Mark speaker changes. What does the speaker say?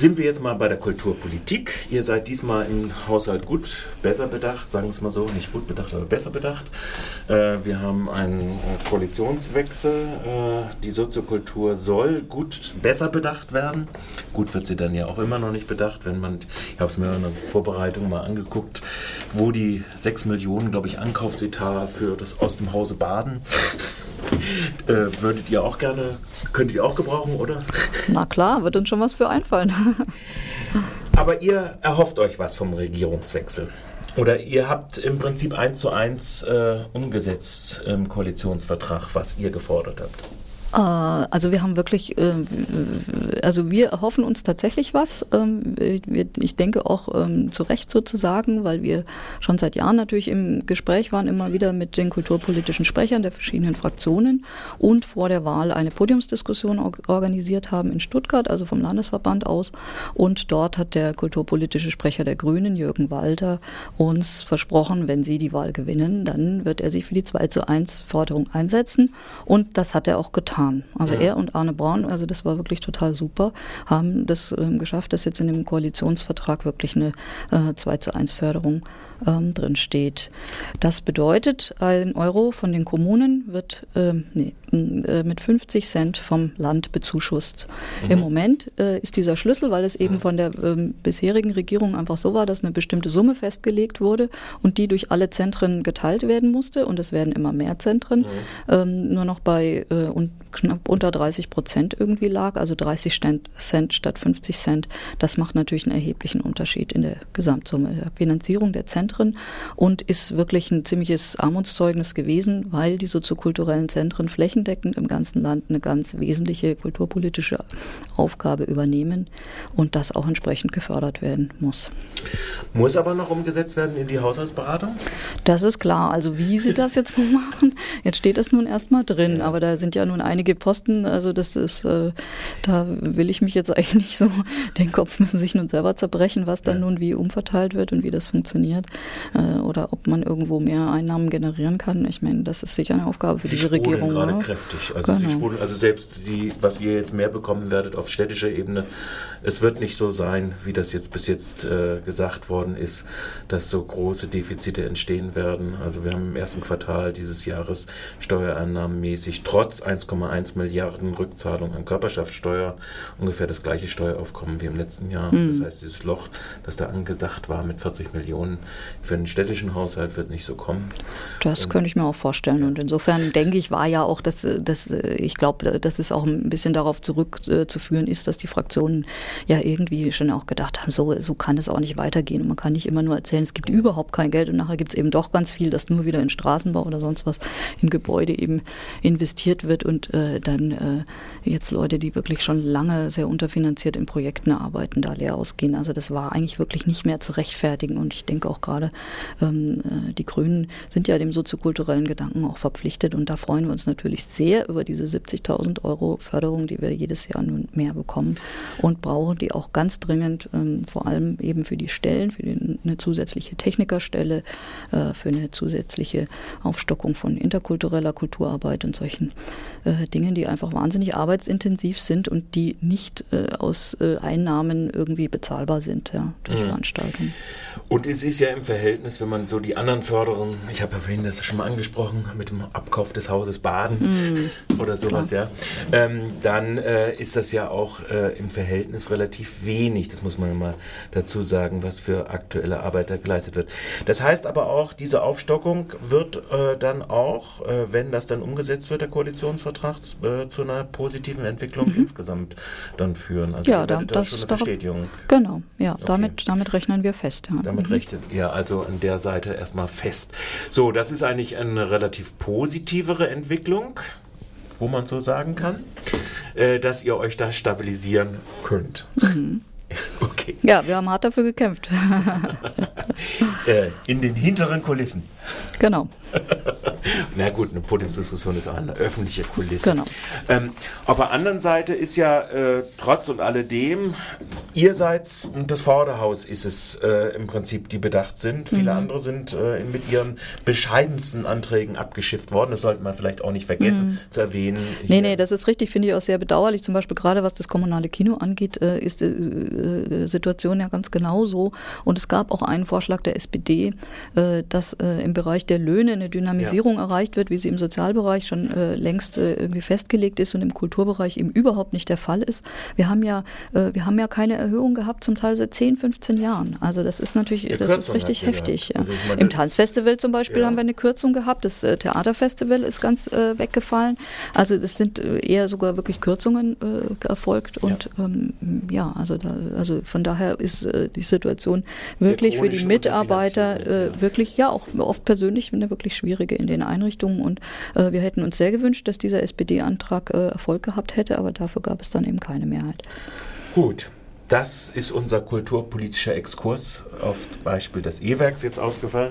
Speaker 1: sind wir jetzt mal bei der Kulturpolitik. Ihr seid diesmal im Haushalt gut, besser bedacht, sagen wir es mal so, nicht gut bedacht, aber besser bedacht. Äh, wir haben einen Koalitionswechsel. Äh, die Soziokultur soll gut, besser bedacht werden. Gut wird sie dann ja auch immer noch nicht bedacht, wenn man, ich habe es mir in der Vorbereitung mal angeguckt, wo die 6 Millionen, glaube ich, Ankaufsetat für das aus dem Hause Baden würdet ihr auch gerne, könnt ihr auch gebrauchen, oder?
Speaker 2: Na klar, wird uns schon was für einfallen.
Speaker 1: Aber ihr erhofft euch was vom Regierungswechsel. Oder ihr habt im Prinzip eins zu eins äh, umgesetzt im Koalitionsvertrag, was ihr gefordert habt.
Speaker 2: Äh, also wir haben wirklich, äh, also wir erhoffen uns tatsächlich was. Ähm, ich denke auch ähm, zu Recht sozusagen, weil wir schon seit Jahren natürlich im Gespräch waren, immer wieder mit den kulturpolitischen Sprechern der verschiedenen Fraktionen und vor der Wahl eine Podiumsdiskussion organisiert haben in Stuttgart, also vom Landesverband aus. Und dort hat der kulturpolitische Sprecher der Grünen, Jürgen Walter, uns versprochen, wenn sie die Wahl gewinnen, dann wird er sich für die 2 zu 1 Forderung einsetzen. Und das hat er auch getan getan. Also ja. er und Arne Braun, also das war wirklich total super, haben das ähm, geschafft, dass jetzt in dem Koalitionsvertrag wirklich eine äh, 2 zu 1 Förderung ähm, drin steht. Das bedeutet, ein Euro von den Kommunen wird ähm, nee, äh, mit 50 Cent vom Land bezuschusst. Mhm. Im Moment äh, ist dieser Schlüssel, weil es eben mhm. von der ähm, bisherigen Regierung einfach so war, dass eine bestimmte Summe festgelegt wurde und die durch alle Zentren geteilt werden musste und es werden immer mehr Zentren, mhm. ähm, nur noch bei äh, und knapp unter 30 Prozent irgendwie lag, also 30 Cent statt 50 Cent. Das macht natürlich einen erheblichen Unterschied in der Gesamtsumme der Finanzierung der Zentren und ist wirklich ein ziemliches Armutszeugnis gewesen, weil die soziokulturellen Zentren flächendeckend im ganzen Land eine ganz wesentliche kulturpolitische Aufgabe übernehmen und das auch entsprechend gefördert werden muss.
Speaker 1: Muss aber noch umgesetzt werden in die Haushaltsberatung?
Speaker 2: Das ist klar. Also wie sie das jetzt nun machen, jetzt steht das nun erstmal drin, aber da sind ja nun einige einige Posten. Also das ist, äh, da will ich mich jetzt eigentlich nicht so, den Kopf müssen sich nun selber zerbrechen, was dann ja. nun wie umverteilt wird und wie das funktioniert. Äh, oder ob man irgendwo mehr Einnahmen generieren kann. Ich meine, das ist sicher eine Aufgabe für
Speaker 1: die
Speaker 2: diese Regierung.
Speaker 1: gerade oder? kräftig. Also, genau. sie also selbst die, was ihr jetzt mehr bekommen werdet auf städtischer Ebene, es wird nicht so sein, wie das jetzt bis jetzt äh, gesagt worden ist, dass so große Defizite entstehen werden. Also wir haben im ersten Quartal dieses Jahres steuerannahmenmäßig trotz 1,1 1 Milliarden Rückzahlung an Körperschaftssteuer, ungefähr das gleiche Steueraufkommen wie im letzten Jahr. Mhm. Das heißt, dieses Loch, das da angedacht war mit 40 Millionen für einen städtischen Haushalt, wird nicht so kommen.
Speaker 2: Das ähm, könnte ich mir auch vorstellen. Ja. Und insofern denke ich, war ja auch, dass, dass ich glaube, dass es auch ein bisschen darauf zurückzuführen ist, dass die Fraktionen ja irgendwie schon auch gedacht haben, so, so kann es auch nicht weitergehen. Und man kann nicht immer nur erzählen, es gibt überhaupt kein Geld und nachher gibt es eben doch ganz viel, das nur wieder in Straßenbau oder sonst was in Gebäude eben investiert wird und äh, dann äh, jetzt Leute, die wirklich schon lange sehr unterfinanziert in Projekten arbeiten, da leer ausgehen. Also das war eigentlich wirklich nicht mehr zu rechtfertigen. Und ich denke auch gerade, ähm, äh, die Grünen sind ja dem soziokulturellen Gedanken auch verpflichtet. Und da freuen wir uns natürlich sehr über diese 70.000 Euro Förderung, die wir jedes Jahr nun mehr bekommen und brauchen die auch ganz dringend, ähm, vor allem eben für die Stellen, für die, eine zusätzliche Technikerstelle, äh, für eine zusätzliche Aufstockung von interkultureller Kulturarbeit und solchen äh, Dingen, die einfach wahnsinnig arbeitsintensiv sind und die nicht äh, aus äh, Einnahmen irgendwie bezahlbar sind ja, durch mhm. Veranstaltungen.
Speaker 1: Und es ist ja im Verhältnis, wenn man so die anderen Förderungen, ich habe ja vorhin das schon mal angesprochen, mit dem Abkauf des Hauses Baden mm, oder sowas, klar. ja, ähm, dann äh, ist das ja auch äh, im Verhältnis relativ wenig, das muss man mal dazu sagen, was für aktuelle Arbeit da geleistet wird. Das heißt aber auch, diese Aufstockung wird äh, dann auch, äh, wenn das dann umgesetzt wird, der Koalitionsvertrag, äh, zu einer positiven Entwicklung mhm. insgesamt dann führen.
Speaker 2: Also ja, da, das, schon eine Bestätigung. Genau, ja, okay. damit, damit rechnen wir fest. Ja.
Speaker 1: Damit mhm. rechnet ihr also an der Seite erstmal fest. So, das ist eigentlich eine relativ positivere Entwicklung, wo man so sagen kann, äh, dass ihr euch da stabilisieren könnt. Mhm.
Speaker 2: Okay. Ja, wir haben hart dafür gekämpft.
Speaker 1: Äh, in den hinteren Kulissen.
Speaker 2: Genau.
Speaker 1: Na gut, eine Podiumsdiskussion ist auch eine öffentliche Kulisse. Genau. Ähm, auf der anderen Seite ist ja äh, trotz und alledem Ihr seid, und das Vorderhaus ist es äh, im Prinzip, die bedacht sind. Viele
Speaker 2: Mhm.
Speaker 1: andere sind äh, mit ihren bescheidensten Anträgen abgeschifft worden. Das sollte man vielleicht auch nicht vergessen zu erwähnen.
Speaker 2: Mhm. Nee, nee, das ist richtig, finde ich auch sehr bedauerlich. Zum Beispiel gerade was das kommunale Kino angeht, äh, ist die äh, Situation ja ganz genauso. Und es gab auch einen Vorschlag der SPD, äh, dass äh, im Bereich der Löhne eine Dynamisierung erreicht wird, wie sie im Sozialbereich schon äh, längst äh, irgendwie festgelegt ist und im Kulturbereich eben überhaupt nicht der Fall ist. Wir haben ja, äh, wir haben ja keine Erhöhung gehabt, zum Teil seit 10, 15 Jahren. Also das ist natürlich,
Speaker 1: Ja,
Speaker 2: das ist
Speaker 1: Kürzung
Speaker 2: richtig
Speaker 1: habt ihr
Speaker 2: heftig. Ja.
Speaker 1: Also meine-
Speaker 2: Im Tanzfestival zum Beispiel
Speaker 1: Ja.
Speaker 2: haben wir eine Kürzung gehabt. Das äh, Theaterfestival ist ganz äh, weggefallen. Also das sind äh, eher sogar wirklich Kürzungen äh, erfolgt. Und ähm, ja, also da, also von daher ist äh, die Situation wirklich für die Mitarbeiter äh,
Speaker 1: ja.
Speaker 2: wirklich, ja, auch oft persönlich eine wirklich schwierige in den Einrichtungen. Und wir hätten uns sehr gewünscht, dass dieser SPD-Antrag Erfolg gehabt hätte, aber dafür gab es dann eben keine Mehrheit.
Speaker 1: Gut. Das ist unser kulturpolitischer Exkurs auf Beispiel des E-Werks jetzt ausgefallen.